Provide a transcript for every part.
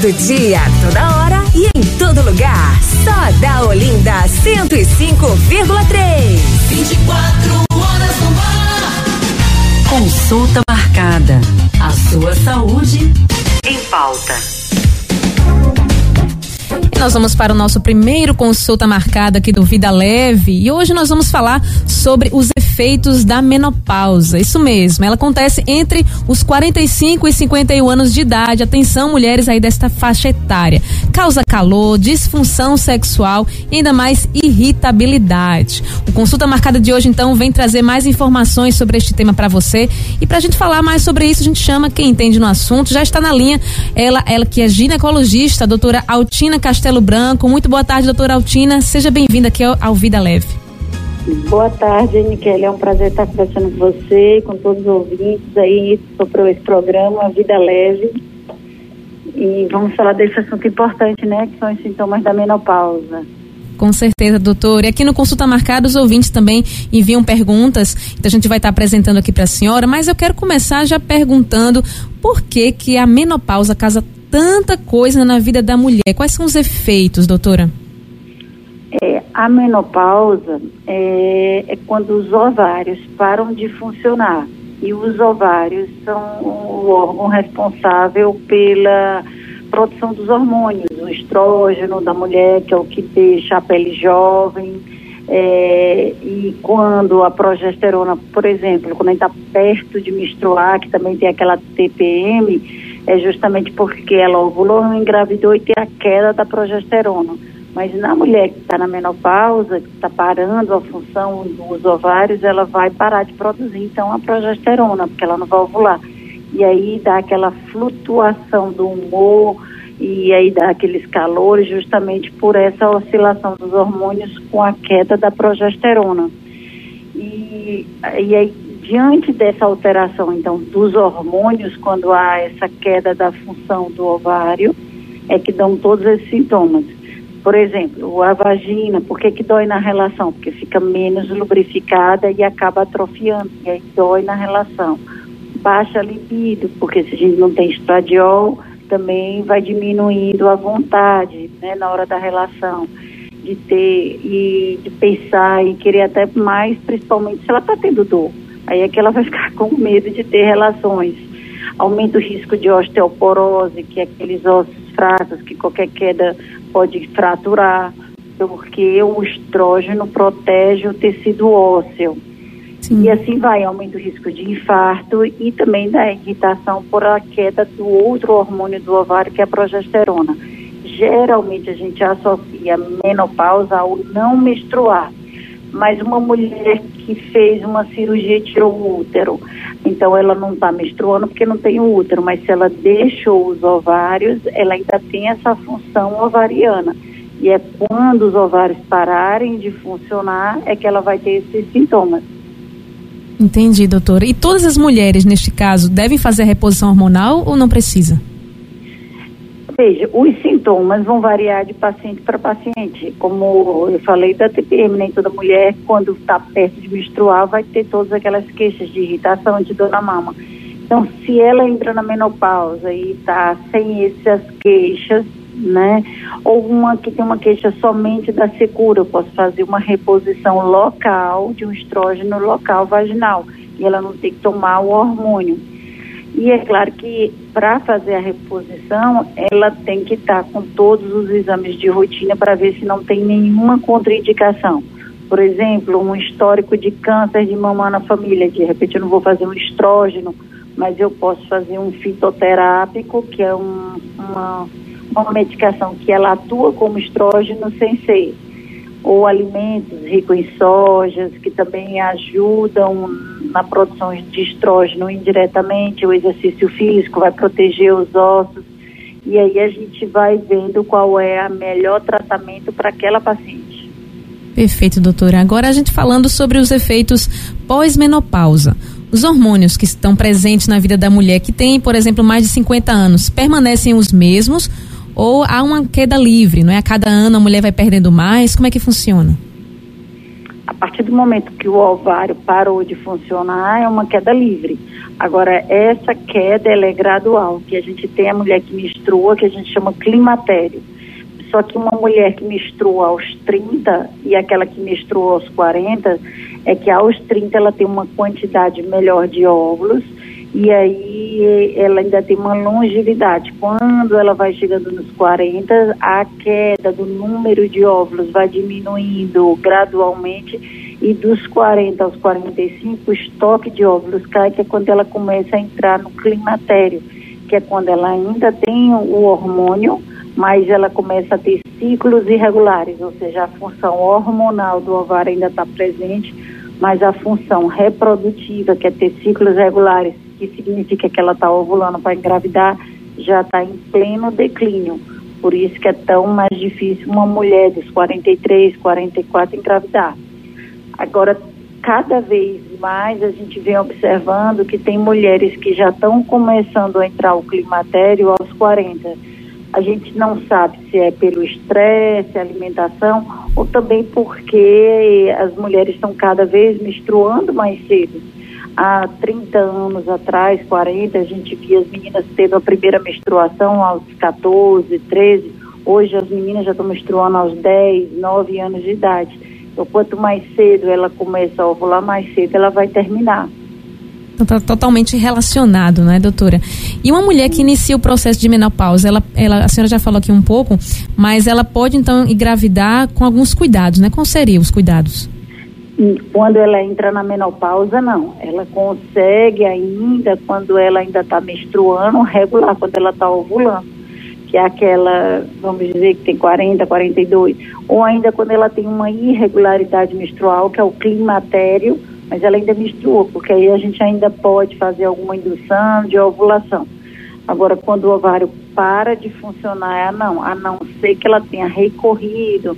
Todo dia, toda hora e em todo lugar. Só da Olinda 105,3. 24 horas no ar. Consulta marcada. A sua saúde em pauta. E nós vamos para o nosso primeiro consulta marcada aqui do Vida Leve. E hoje nós vamos falar sobre os efeitos da menopausa. Isso mesmo, ela acontece entre os 45 e 51 anos de idade. Atenção, mulheres aí desta faixa etária. Causa calor, disfunção sexual e ainda mais irritabilidade. O consulta marcada de hoje, então, vem trazer mais informações sobre este tema para você. E para a gente falar mais sobre isso, a gente chama quem entende no assunto. Já está na linha ela, ela que é ginecologista, a doutora Altina Castelo Branco. Muito boa tarde, doutora Altina. Seja bem-vinda aqui ao, ao Vida Leve. Boa tarde, Niquel. É um prazer estar conversando com você, com todos os ouvintes aí sobre esse programa Vida Leve. E vamos falar desse assunto importante, né? Que são os sintomas da menopausa. Com certeza, doutor. E aqui no Consulta Marcada, os ouvintes também enviam perguntas, então a gente vai estar apresentando aqui para a senhora, mas eu quero começar já perguntando por que que a menopausa causa tanta coisa na vida da mulher. Quais são os efeitos, doutora? A menopausa é, é quando os ovários param de funcionar. E os ovários são o órgão responsável pela produção dos hormônios, o estrógeno da mulher, que é o que deixa a pele jovem. É, e quando a progesterona, por exemplo, quando a gente está perto de menstruar, que também tem aquela TPM, é justamente porque ela ovulou, engravidou e tem a queda da progesterona. Mas na mulher que está na menopausa, que está parando a função dos ovários, ela vai parar de produzir então a progesterona, porque ela não vai ovular. E aí dá aquela flutuação do humor e aí dá aqueles calores justamente por essa oscilação dos hormônios com a queda da progesterona. E, e aí, diante dessa alteração, então, dos hormônios, quando há essa queda da função do ovário, é que dão todos esses sintomas. Por exemplo, a vagina, por que, que dói na relação? Porque fica menos lubrificada e acaba atrofiando, e aí dói na relação. Baixa libido, porque se a gente não tem estradiol, também vai diminuindo a vontade né, na hora da relação, de ter e de pensar e querer até mais, principalmente se ela está tendo dor. Aí é que ela vai ficar com medo de ter relações. Aumenta o risco de osteoporose, que é aqueles ossos fracos que qualquer queda pode fraturar, porque o estrógeno protege o tecido ósseo. Sim. E assim vai, aumenta o risco de infarto e também da irritação por a queda do outro hormônio do ovário, que é a progesterona. Geralmente a gente associa menopausa ao não menstruar, mas uma mulher que fez uma cirurgia e tirou o útero, então ela não está menstruando porque não tem o útero, mas se ela deixou os ovários, ela ainda tem essa função ovariana. E é quando os ovários pararem de funcionar é que ela vai ter esses sintomas. Entendi, doutora. E todas as mulheres, neste caso, devem fazer a reposição hormonal ou não precisa? Veja, os sintomas vão variar de paciente para paciente. Como eu falei da TPM, nem toda mulher, quando está perto de menstruar, vai ter todas aquelas queixas de irritação, de dor na mama. Então, se ela entra na menopausa e está sem essas queixas, né? Ou uma que tem uma queixa somente da secura, eu posso fazer uma reposição local de um estrógeno local vaginal e ela não tem que tomar o hormônio. E é claro que para fazer a reposição, ela tem que estar tá com todos os exames de rotina para ver se não tem nenhuma contraindicação. Por exemplo, um histórico de câncer de mama na família. De repente eu não vou fazer um estrógeno, mas eu posso fazer um fitoterápico, que é um, uma uma medicação que ela atua como estrógeno sem ser, ou alimentos ricos em sojas, que também ajudam na produção de estrógeno indiretamente, o exercício físico vai proteger os ossos, e aí a gente vai vendo qual é o melhor tratamento para aquela paciente. Perfeito, doutora. Agora a gente falando sobre os efeitos pós-menopausa. Os hormônios que estão presentes na vida da mulher que tem, por exemplo, mais de 50 anos, permanecem os mesmos ou há uma queda livre, não é? A cada ano a mulher vai perdendo mais? Como é que funciona? Partir do momento que o ovário parou de funcionar, é uma queda livre. Agora, essa queda é gradual, que a gente tem a mulher que menstrua, que a gente chama climatério. Só que uma mulher que menstrua aos 30 e aquela que menstrua aos 40, é que aos 30 ela tem uma quantidade melhor de óvulos e aí ela ainda tem uma longevidade. Quando ela vai chegando nos 40, a queda do número de óvulos vai diminuindo gradualmente e dos 40 aos 45 o estoque de óvulos cai, que é quando ela começa a entrar no climatério, que é quando ela ainda tem o hormônio, mas ela começa a ter ciclos irregulares, ou seja, a função hormonal do ovário ainda está presente, mas a função reprodutiva, que é ter ciclos regulares, que significa que ela está ovulando para engravidar, já está em pleno declínio. Por isso que é tão mais difícil uma mulher dos 43, 44 engravidar. Agora, cada vez mais a gente vem observando que tem mulheres que já estão começando a entrar o climatério aos 40. A gente não sabe se é pelo estresse, alimentação, ou também porque as mulheres estão cada vez menstruando mais cedo há 30 anos atrás, 40, a gente via as meninas tendo a primeira menstruação aos 14, 13. Hoje as meninas já estão menstruando aos 10, 9 anos de idade. Então, quanto mais cedo ela começa a ovular, mais cedo ela vai terminar. Então, tá totalmente relacionado, né, doutora? E uma mulher que inicia o processo de menopausa, ela, ela, a senhora já falou aqui um pouco, mas ela pode então engravidar com alguns cuidados, né? Quais seriam os cuidados? Quando ela entra na menopausa, não. Ela consegue ainda, quando ela ainda está menstruando, regular, quando ela está ovulando. Que é aquela, vamos dizer, que tem 40, 42. Ou ainda quando ela tem uma irregularidade menstrual, que é o climatério, mas ela ainda menstrua, porque aí a gente ainda pode fazer alguma indução de ovulação. Agora, quando o ovário para de funcionar, é não, a não ser que ela tenha recorrido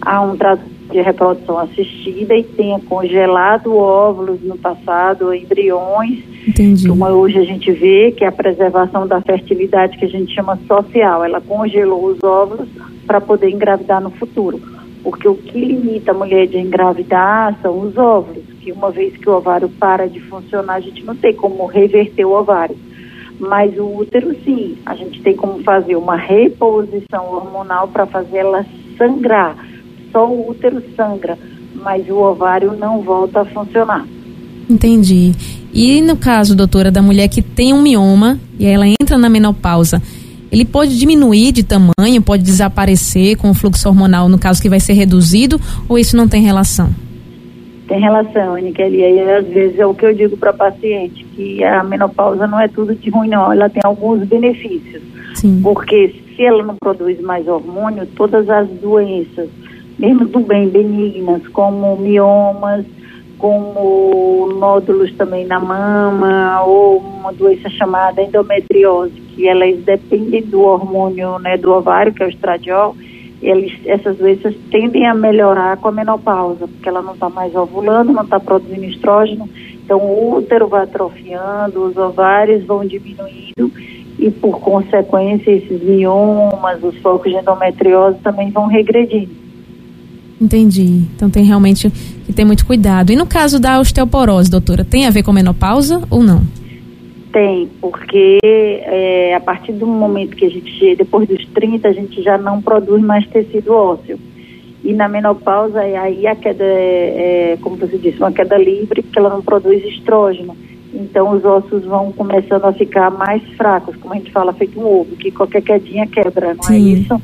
a um tratamento de reprodução assistida e tenha congelado óvulos no passado, embriões, Entendi. como hoje a gente vê, que é a preservação da fertilidade que a gente chama social. Ela congelou os óvulos para poder engravidar no futuro. Porque o que limita a mulher de engravidar são os óvulos, que uma vez que o ovário para de funcionar, a gente não tem como reverter o ovário. Mas o útero, sim, a gente tem como fazer uma reposição hormonal para fazer ela sangrar só o útero sangra, mas o ovário não volta a funcionar. Entendi. E no caso, doutora, da mulher que tem um mioma e ela entra na menopausa, ele pode diminuir de tamanho, pode desaparecer com o fluxo hormonal, no caso que vai ser reduzido, ou isso não tem relação? Tem relação, Aniquele. E aí, às vezes, é o que eu digo para paciente, que a menopausa não é tudo de ruim, não. Ela tem alguns benefícios. Sim. Porque se ela não produz mais hormônio, todas as doenças mesmo do bem benignas, como miomas, como nódulos também na mama, ou uma doença chamada endometriose, que elas dependem do hormônio né, do ovário, que é o estradiol, eles, essas doenças tendem a melhorar com a menopausa, porque ela não está mais ovulando, não está produzindo estrógeno, então o útero vai atrofiando, os ovários vão diminuindo e por consequência esses miomas, os focos de endometriose também vão regredindo. Entendi. Então tem realmente que ter muito cuidado. E no caso da osteoporose, doutora, tem a ver com menopausa ou não? Tem, porque é, a partir do momento que a gente, depois dos 30, a gente já não produz mais tecido ósseo. E na menopausa, aí a queda é, é, como você disse, uma queda livre, porque ela não produz estrógeno. Então os ossos vão começando a ficar mais fracos, como a gente fala, feito um ovo, que qualquer quedinha quebra, não é Sim. é isso?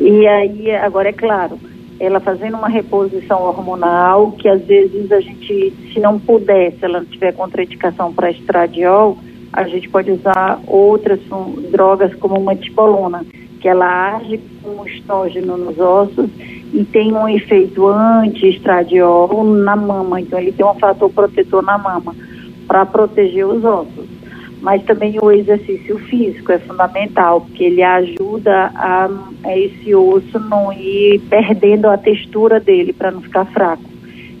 E aí, agora é claro, ela fazendo uma reposição hormonal, que às vezes a gente, se não puder, se ela tiver contraindicação para estradiol, a gente pode usar outras drogas como uma tibolona, que ela age como estógeno nos ossos e tem um efeito anti-estradiol na mama, então ele tem um fator protetor na mama para proteger os ossos mas também o exercício físico é fundamental, porque ele ajuda a, a esse osso não ir perdendo a textura dele para não ficar fraco.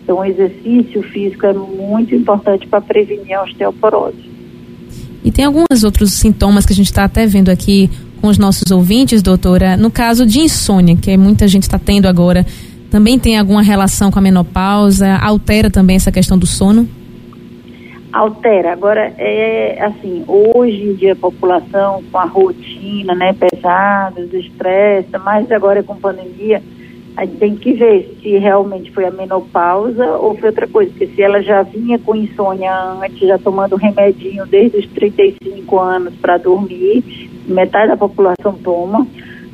Então, o exercício físico é muito importante para prevenir a osteoporose. E tem alguns outros sintomas que a gente está até vendo aqui com os nossos ouvintes, doutora. No caso de insônia, que muita gente está tendo agora também tem alguma relação com a menopausa? Altera também essa questão do sono? Altera. Agora, é assim, hoje em dia a população com a rotina, né, pesada, do estresse, mais agora com pandemia, a gente tem que ver se realmente foi a menopausa ou foi outra coisa. Porque se ela já vinha com insônia antes, já tomando remedinho desde os 35 anos para dormir, metade da população toma,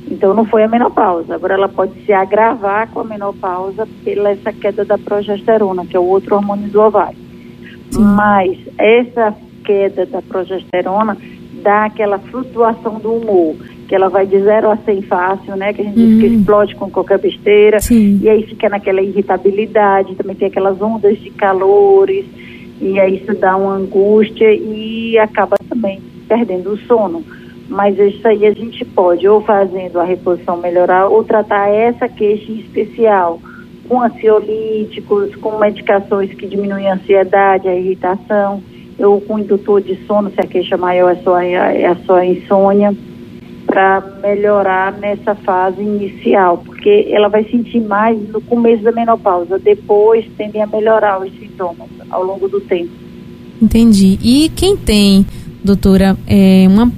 então não foi a menopausa. Agora ela pode se agravar com a menopausa pela essa queda da progesterona, que é o outro hormônio do ovário. Mas essa queda da progesterona dá aquela flutuação do humor que ela vai de zero a 100 fácil, né? Que a gente diz que hum. explode com qualquer besteira. Sim. E aí fica naquela irritabilidade, também tem aquelas ondas de calores, e aí isso dá uma angústia e acaba também perdendo o sono. Mas isso aí a gente pode ou fazendo a reposição melhorar ou tratar essa queixa em especial com ansiolíticos, com medicações que diminuem a ansiedade, a irritação, ou com indutor de sono, se a queixa maior é só, é a insônia para melhorar nessa fase inicial, porque ela vai sentir mais no começo da menopausa, depois tendem a melhorar os sintomas ao longo do tempo. Entendi. E quem tem, doutora, é, uma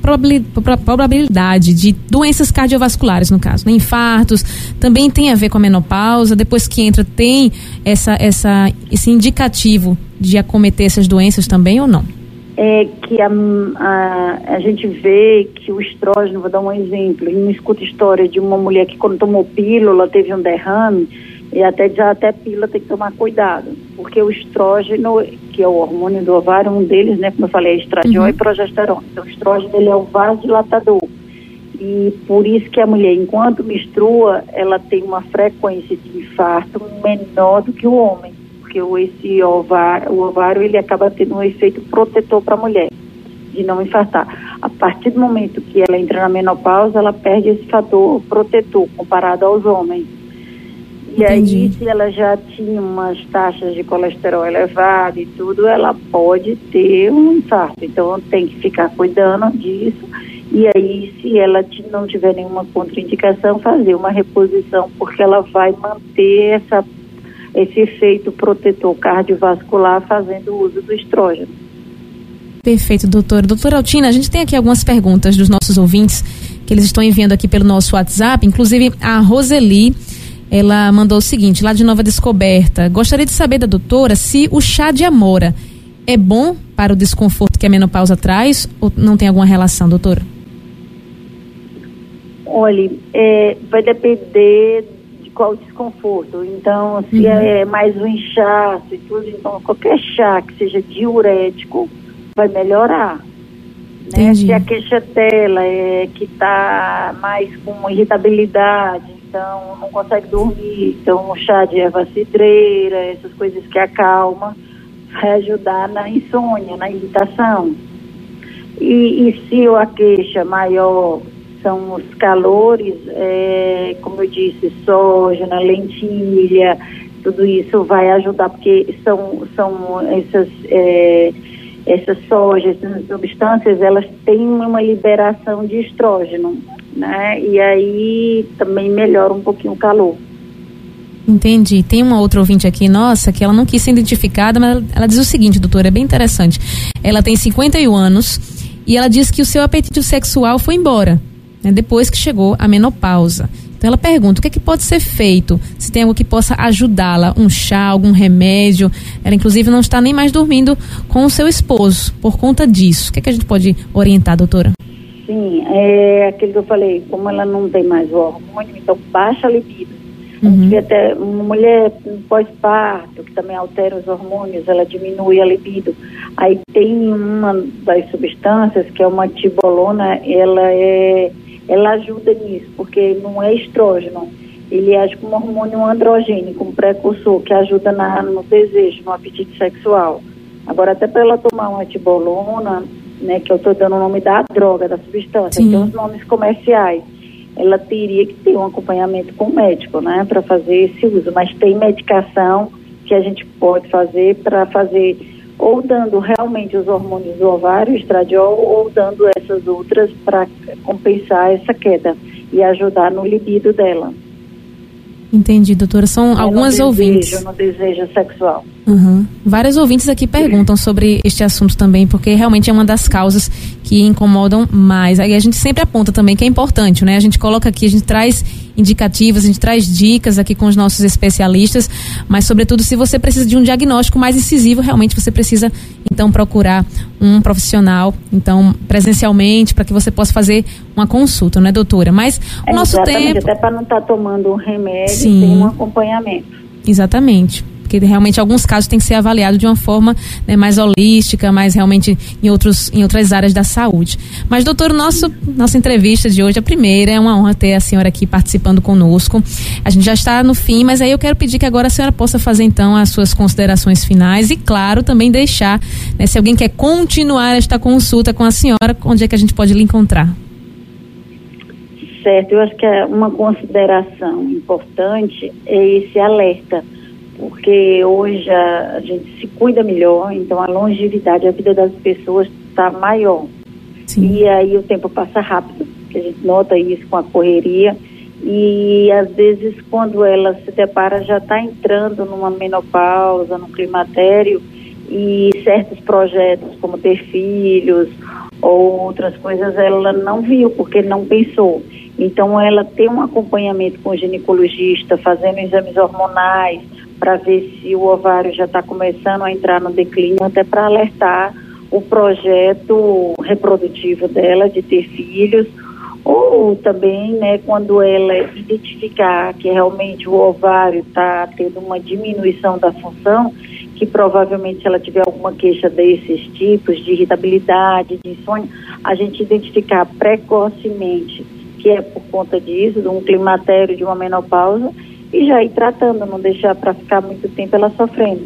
probabilidade de doenças cardiovasculares, no caso, né? infartos, também tem a ver com a menopausa, depois que entra, tem essa, essa, esse indicativo de acometer essas doenças também ou não? é que a, a, a gente vê que o estrógeno, vou dar um exemplo, e não escuta história de uma mulher que quando tomou pílula teve um derrame, e até já até pílula tem que tomar cuidado, porque o estrógeno, que é o hormônio do ovário, um deles, né, como eu falei, é estradiol uhum. e progesterona. Então o estrógeno ele é o vasodilatador. E por isso que a mulher, enquanto menstrua, ela tem uma frequência de infarto menor do que o homem porque o, esse ovário, o ovário ele acaba tendo um efeito protetor para a mulher, de não infartar. A partir do momento que ela entra na menopausa, ela perde esse fator protetor comparado aos homens. E aí, se ela já tinha umas taxas de colesterol elevado e tudo, ela pode ter um infarto. Então, tem que ficar cuidando disso. E aí, se ela não tiver nenhuma contraindicação, fazer uma reposição, porque ela vai manter essa esse efeito protetor cardiovascular fazendo uso do estrógeno. Perfeito, doutora. Doutora Altina, a gente tem aqui algumas perguntas dos nossos ouvintes que eles estão enviando aqui pelo nosso WhatsApp, inclusive a Roseli, ela mandou o seguinte, lá de Nova Descoberta, gostaria de saber da doutora se o chá de amora é bom para o desconforto que a menopausa traz ou não tem alguma relação, doutora? Olha, é, vai depender qual desconforto. Então, se uhum. é mais um inchaço e tudo, então qualquer chá que seja diurético vai melhorar. Né? Se a queixa dela é que está mais com irritabilidade, então não consegue dormir, então um chá de erva cidreira, essas coisas que acalmam, vai ajudar na insônia, na irritação. E, e se a queixa maior são os calores, é, como eu disse, soja, lentilha, tudo isso vai ajudar, porque são, são essas, é, essas sojas, essas substâncias, elas têm uma liberação de estrógeno, né? E aí também melhora um pouquinho o calor. Entendi. Tem uma outra ouvinte aqui, nossa, que ela não quis ser identificada, mas ela, ela diz o seguinte, doutora, é bem interessante. Ela tem 51 anos e ela diz que o seu apetite sexual foi embora né, depois que chegou a menopausa. Então ela pergunta o que, é que pode ser feito, se tem algo que possa ajudá-la, um chá, algum remédio. Ela inclusive não está nem mais dormindo com o seu esposo por conta disso. O que, é que a gente pode orientar, doutora? Sim, é aquilo que eu falei, como ela não tem mais o hormônio, então baixa a libido. Uhum. até uma mulher pós-parto, que também altera os hormônios, ela diminui a libido. Aí tem uma das substâncias, que é uma tibolona, ela é ela ajuda nisso, porque não é estrógeno, ele age como hormônio androgênico, um precursor que ajuda na, no desejo, no apetite sexual. Agora, até para ela tomar uma tibolona, né, que eu estou dando o nome da droga, da substância, Sim. tem os nomes comerciais, ela teria que ter um acompanhamento com o médico, né, para fazer esse uso. Mas tem medicação que a gente pode fazer para fazer ou dando realmente os hormônios do ovário, estradiol, ou dando essas outras para compensar essa queda e ajudar no libido dela. Entendi, doutora. São é algumas ouvintes. Desejo, no desejo sexual. Uhum. Várias ouvintes aqui perguntam sobre este assunto também, porque realmente é uma das causas que incomodam mais. Aí a gente sempre aponta também que é importante, né? A gente coloca aqui, a gente traz indicativas, a gente traz dicas aqui com os nossos especialistas, mas sobretudo se você precisa de um diagnóstico mais incisivo, realmente você precisa então procurar um profissional, então presencialmente, para que você possa fazer uma consulta, né, doutora? Mas o É, nosso tempo. até para não estar tomando um remédio Sim. sem um acompanhamento. Exatamente. Porque realmente alguns casos têm que ser avaliados de uma forma né, mais holística, mais realmente em, outros, em outras áreas da saúde. Mas, doutor, nosso, nossa entrevista de hoje, a primeira, é uma honra ter a senhora aqui participando conosco. A gente já está no fim, mas aí eu quero pedir que agora a senhora possa fazer então as suas considerações finais e, claro, também deixar, né, se alguém quer continuar esta consulta com a senhora, onde é que a gente pode lhe encontrar? Certo, eu acho que é uma consideração importante é esse alerta, porque hoje a, a gente se cuida melhor, então a longevidade, a vida das pessoas está maior. Sim. E aí o tempo passa rápido, que a gente nota isso com a correria. E às vezes quando ela se depara já está entrando numa menopausa, no climatério, e certos projetos como ter filhos ou outras coisas ela não viu porque não pensou. Então ela tem um acompanhamento com o ginecologista, fazendo exames hormonais para ver se o ovário já está começando a entrar no declínio, até para alertar o projeto reprodutivo dela de ter filhos ou também, né, quando ela identificar que realmente o ovário está tendo uma diminuição da função, que provavelmente ela tiver alguma queixa desses tipos, de irritabilidade, de insônia, a gente identificar precocemente que é por conta disso, de um climatério, de uma menopausa, e já ir tratando, não deixar para ficar muito tempo ela sofrendo.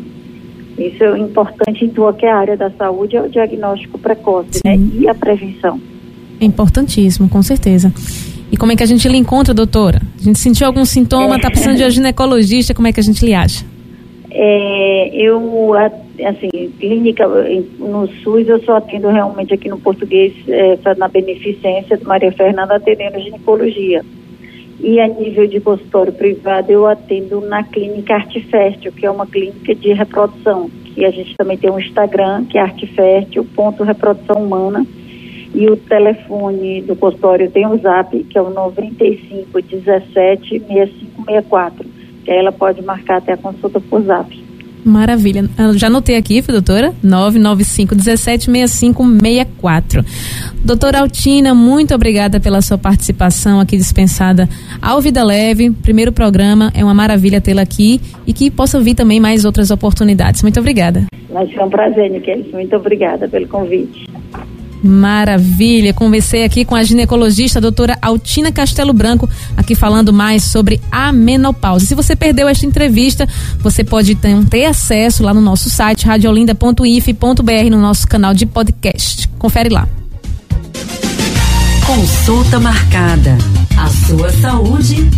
Isso é importante em qualquer área da saúde, é o diagnóstico precoce, né? E a prevenção. É importantíssimo, com certeza. E como é que a gente lhe encontra, doutora? A gente sentiu algum sintoma, está precisando de um ginecologista, como é que a gente lhe acha? É, eu, assim, clínica, no SUS, eu só atendo realmente aqui no português, é, na beneficência de Maria Fernanda, atendendo ginecologia. E a nível de consultório privado, eu atendo na clínica Artifértil, que é uma clínica de reprodução. Que a gente também tem um Instagram, que é artifértil, ponto reprodução humana. E o telefone do consultório tem o zap, que é o 95 17 6564. Que aí ela pode marcar até a consulta por zap. Maravilha. Eu já anotei aqui, doutora, 995-176564. Doutora Altina, muito obrigada pela sua participação aqui dispensada ao Vida Leve. Primeiro programa, é uma maravilha tê-la aqui e que possa vir também mais outras oportunidades. Muito obrigada. Mas foi um prazer, Niqueles. Muito obrigada pelo convite. Maravilha, conversei aqui com a ginecologista a doutora Altina Castelo Branco, aqui falando mais sobre a menopausa. Se você perdeu esta entrevista, você pode ter acesso lá no nosso site radiolinda.if.br no nosso canal de podcast. Confere lá. Consulta marcada. A sua saúde